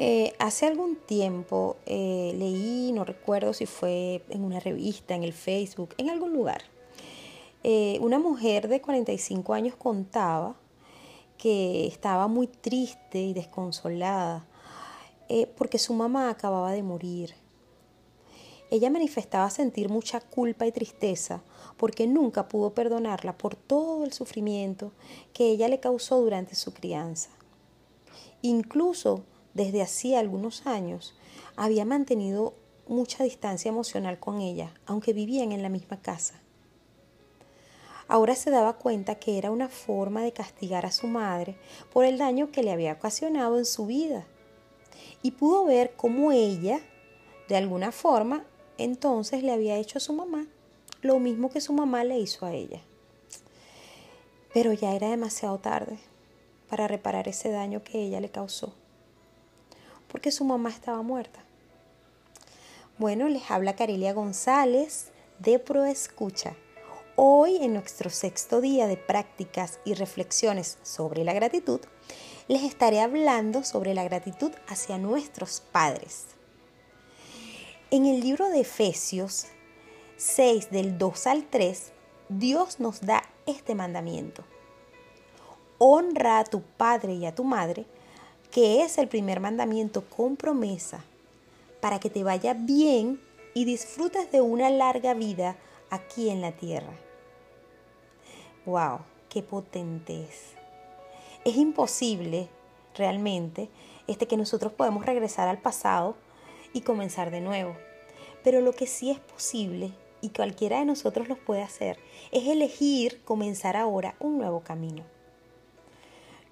Eh, hace algún tiempo eh, leí, no recuerdo si fue en una revista, en el Facebook, en algún lugar, eh, una mujer de 45 años contaba que estaba muy triste y desconsolada porque su mamá acababa de morir. Ella manifestaba sentir mucha culpa y tristeza porque nunca pudo perdonarla por todo el sufrimiento que ella le causó durante su crianza. Incluso desde hacía algunos años, había mantenido mucha distancia emocional con ella, aunque vivían en la misma casa. Ahora se daba cuenta que era una forma de castigar a su madre por el daño que le había ocasionado en su vida. Y pudo ver cómo ella, de alguna forma, entonces le había hecho a su mamá lo mismo que su mamá le hizo a ella. Pero ya era demasiado tarde para reparar ese daño que ella le causó porque su mamá estaba muerta. Bueno, les habla Carelia González de Proescucha. Hoy, en nuestro sexto día de prácticas y reflexiones sobre la gratitud, les estaré hablando sobre la gratitud hacia nuestros padres. En el libro de Efesios 6 del 2 al 3, Dios nos da este mandamiento. Honra a tu padre y a tu madre que es el primer mandamiento con promesa, para que te vaya bien y disfrutes de una larga vida aquí en la tierra. ¡Wow! ¡Qué potente es! Es imposible realmente este, que nosotros podemos regresar al pasado y comenzar de nuevo. Pero lo que sí es posible y cualquiera de nosotros los puede hacer es elegir comenzar ahora un nuevo camino.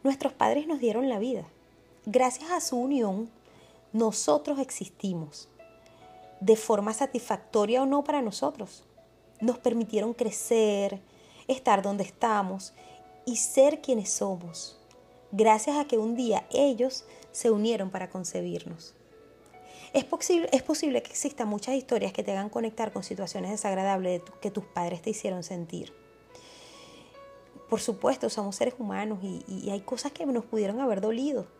Nuestros padres nos dieron la vida Gracias a su unión, nosotros existimos, de forma satisfactoria o no para nosotros. Nos permitieron crecer, estar donde estamos y ser quienes somos, gracias a que un día ellos se unieron para concebirnos. Es posible, es posible que existan muchas historias que te hagan conectar con situaciones desagradables que tus padres te hicieron sentir. Por supuesto, somos seres humanos y, y hay cosas que nos pudieron haber dolido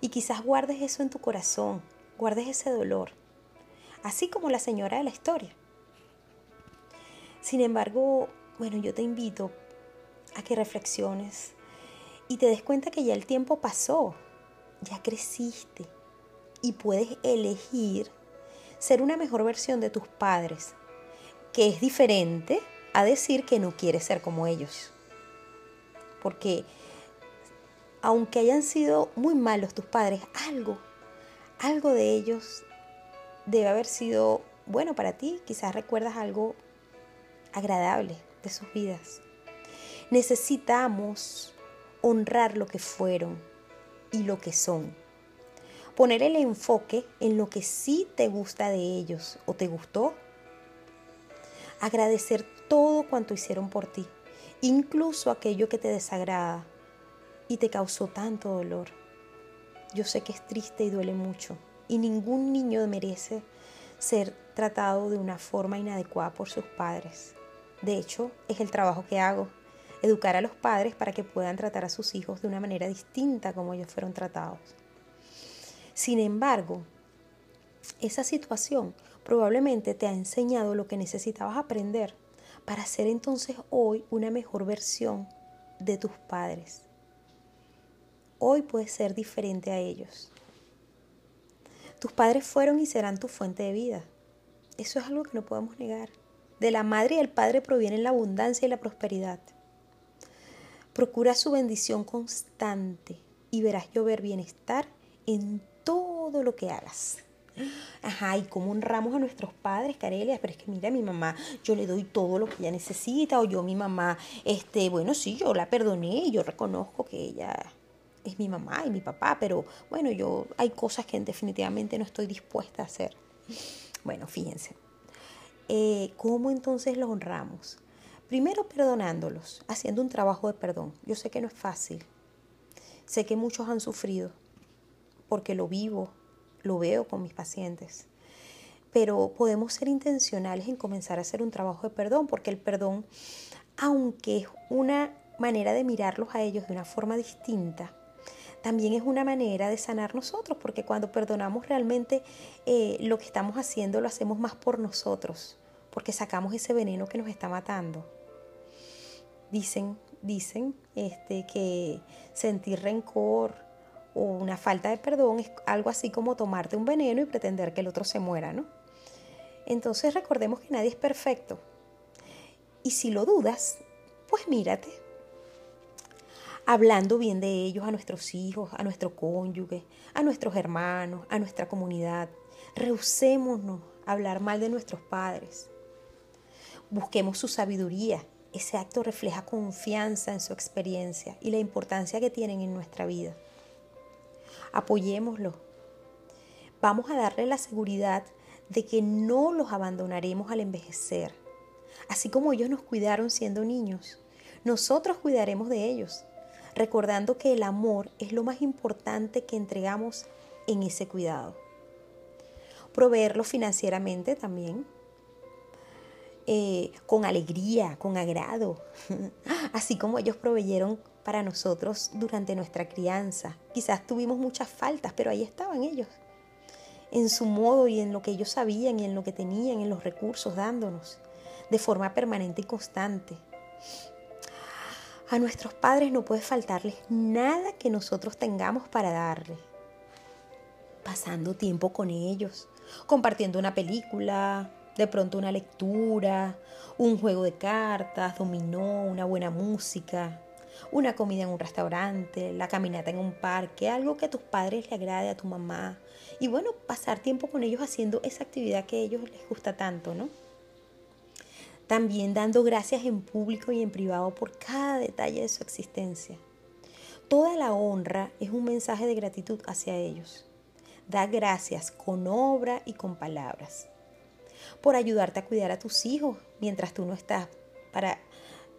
y quizás guardes eso en tu corazón, guardes ese dolor, así como la señora de la historia. Sin embargo, bueno, yo te invito a que reflexiones y te des cuenta que ya el tiempo pasó, ya creciste y puedes elegir ser una mejor versión de tus padres, que es diferente a decir que no quieres ser como ellos. Porque aunque hayan sido muy malos tus padres, algo, algo de ellos debe haber sido bueno para ti. Quizás recuerdas algo agradable de sus vidas. Necesitamos honrar lo que fueron y lo que son. Poner el enfoque en lo que sí te gusta de ellos o te gustó. Agradecer todo cuanto hicieron por ti, incluso aquello que te desagrada y te causó tanto dolor. Yo sé que es triste y duele mucho y ningún niño merece ser tratado de una forma inadecuada por sus padres. De hecho, es el trabajo que hago, educar a los padres para que puedan tratar a sus hijos de una manera distinta como ellos fueron tratados. Sin embargo, esa situación probablemente te ha enseñado lo que necesitabas aprender para ser entonces hoy una mejor versión de tus padres hoy puedes ser diferente a ellos. Tus padres fueron y serán tu fuente de vida. Eso es algo que no podemos negar. De la madre y del padre provienen la abundancia y la prosperidad. Procura su bendición constante y verás llover bienestar en todo lo que hagas. Ajá, y cómo honramos a nuestros padres, Carelia, pero es que mira, mi mamá, yo le doy todo lo que ella necesita, o yo, mi mamá, este, bueno, sí, yo la perdoné y yo reconozco que ella es mi mamá y mi papá, pero bueno, yo hay cosas que definitivamente no estoy dispuesta a hacer. Bueno, fíjense. Eh, ¿Cómo entonces los honramos? Primero perdonándolos, haciendo un trabajo de perdón. Yo sé que no es fácil. Sé que muchos han sufrido porque lo vivo, lo veo con mis pacientes. Pero podemos ser intencionales en comenzar a hacer un trabajo de perdón, porque el perdón, aunque es una manera de mirarlos a ellos de una forma distinta, también es una manera de sanar nosotros, porque cuando perdonamos realmente eh, lo que estamos haciendo lo hacemos más por nosotros, porque sacamos ese veneno que nos está matando. Dicen, dicen este, que sentir rencor o una falta de perdón es algo así como tomarte un veneno y pretender que el otro se muera, ¿no? Entonces recordemos que nadie es perfecto. Y si lo dudas, pues mírate, hablando bien de ellos a nuestros hijos, a nuestro cónyuge, a nuestros hermanos, a nuestra comunidad. Rehusémonos a hablar mal de nuestros padres. Busquemos su sabiduría. Ese acto refleja confianza en su experiencia y la importancia que tienen en nuestra vida. Apoyémoslo. Vamos a darle la seguridad de que no los abandonaremos al envejecer. Así como ellos nos cuidaron siendo niños, nosotros cuidaremos de ellos recordando que el amor es lo más importante que entregamos en ese cuidado. Proveerlo financieramente también, eh, con alegría, con agrado, así como ellos proveyeron para nosotros durante nuestra crianza. Quizás tuvimos muchas faltas, pero ahí estaban ellos, en su modo y en lo que ellos sabían y en lo que tenían, en los recursos, dándonos de forma permanente y constante. A nuestros padres no puede faltarles nada que nosotros tengamos para darles. Pasando tiempo con ellos, compartiendo una película, de pronto una lectura, un juego de cartas, dominó, una buena música, una comida en un restaurante, la caminata en un parque, algo que a tus padres le agrade a tu mamá. Y bueno, pasar tiempo con ellos haciendo esa actividad que a ellos les gusta tanto, ¿no? También dando gracias en público y en privado por cada detalle de su existencia. Toda la honra es un mensaje de gratitud hacia ellos. Da gracias con obra y con palabras. Por ayudarte a cuidar a tus hijos mientras tú no estás. Para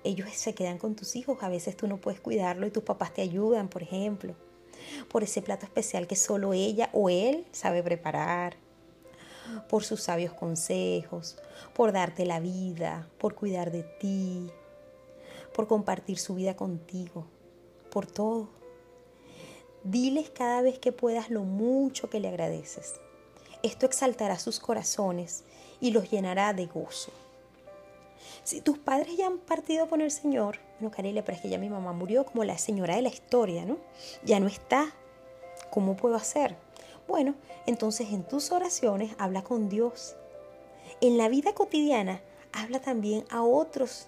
ellos se quedan con tus hijos. A veces tú no puedes cuidarlo y tus papás te ayudan, por ejemplo. Por ese plato especial que solo ella o él sabe preparar por sus sabios consejos, por darte la vida, por cuidar de ti, por compartir su vida contigo, por todo. Diles cada vez que puedas lo mucho que le agradeces. Esto exaltará sus corazones y los llenará de gozo. Si tus padres ya han partido con el Señor, no, Carile, pero es que ya mi mamá murió como la señora de la historia, ¿no? Ya no está. ¿Cómo puedo hacer? Bueno, entonces en tus oraciones habla con Dios. En la vida cotidiana habla también a otros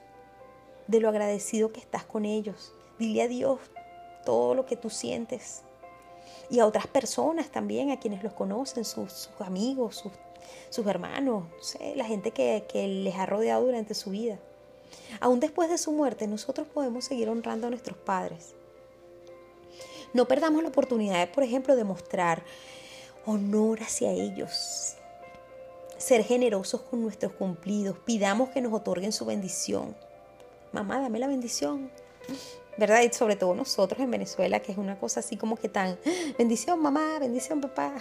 de lo agradecido que estás con ellos. Dile a Dios todo lo que tú sientes. Y a otras personas también, a quienes los conocen, sus, amigos, sus, hermanos, la gente que, que les ha rodeado durante su vida. Aún después de su muerte, nosotros podemos seguir honrando a nuestros padres. No perdamos la oportunidad, por ejemplo, de mostrar honor hacia ellos. Ser generosos con nuestros cumplidos. Pidamos que nos otorguen su bendición. Mamá, dame la bendición. ¿Verdad? Y sobre todo nosotros en Venezuela, que es una cosa así como que tan, bendición mamá, bendición papá.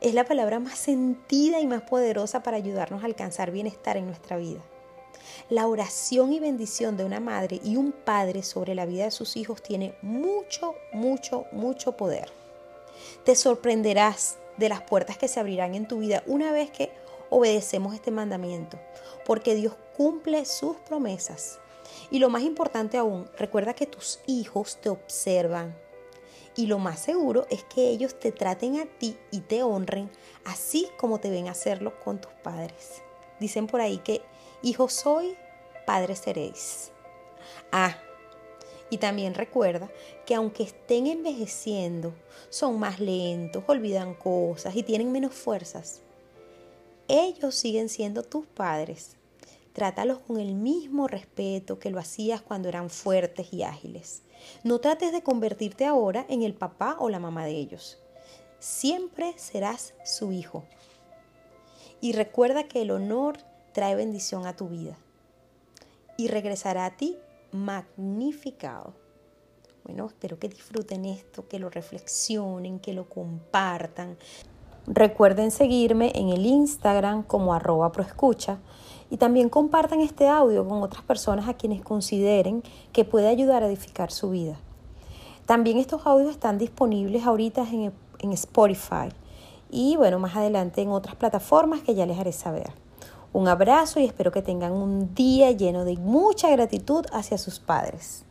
Es la palabra más sentida y más poderosa para ayudarnos a alcanzar bienestar en nuestra vida. La oración y bendición de una madre y un padre sobre la vida de sus hijos tiene mucho, mucho, mucho poder. Te sorprenderás de las puertas que se abrirán en tu vida una vez que obedecemos este mandamiento, porque Dios cumple sus promesas. Y lo más importante aún, recuerda que tus hijos te observan. Y lo más seguro es que ellos te traten a ti y te honren así como te ven hacerlo con tus padres. Dicen por ahí que hijo soy, padre seréis. Ah, y también recuerda que aunque estén envejeciendo, son más lentos, olvidan cosas y tienen menos fuerzas. Ellos siguen siendo tus padres. Trátalos con el mismo respeto que lo hacías cuando eran fuertes y ágiles. No trates de convertirte ahora en el papá o la mamá de ellos. Siempre serás su hijo. Y recuerda que el honor trae bendición a tu vida y regresará a ti magnificado. Bueno, espero que disfruten esto, que lo reflexionen, que lo compartan. Recuerden seguirme en el Instagram como arroba proescucha y también compartan este audio con otras personas a quienes consideren que puede ayudar a edificar su vida. También estos audios están disponibles ahorita en, en Spotify y bueno, más adelante en otras plataformas que ya les haré saber. Un abrazo y espero que tengan un día lleno de mucha gratitud hacia sus padres.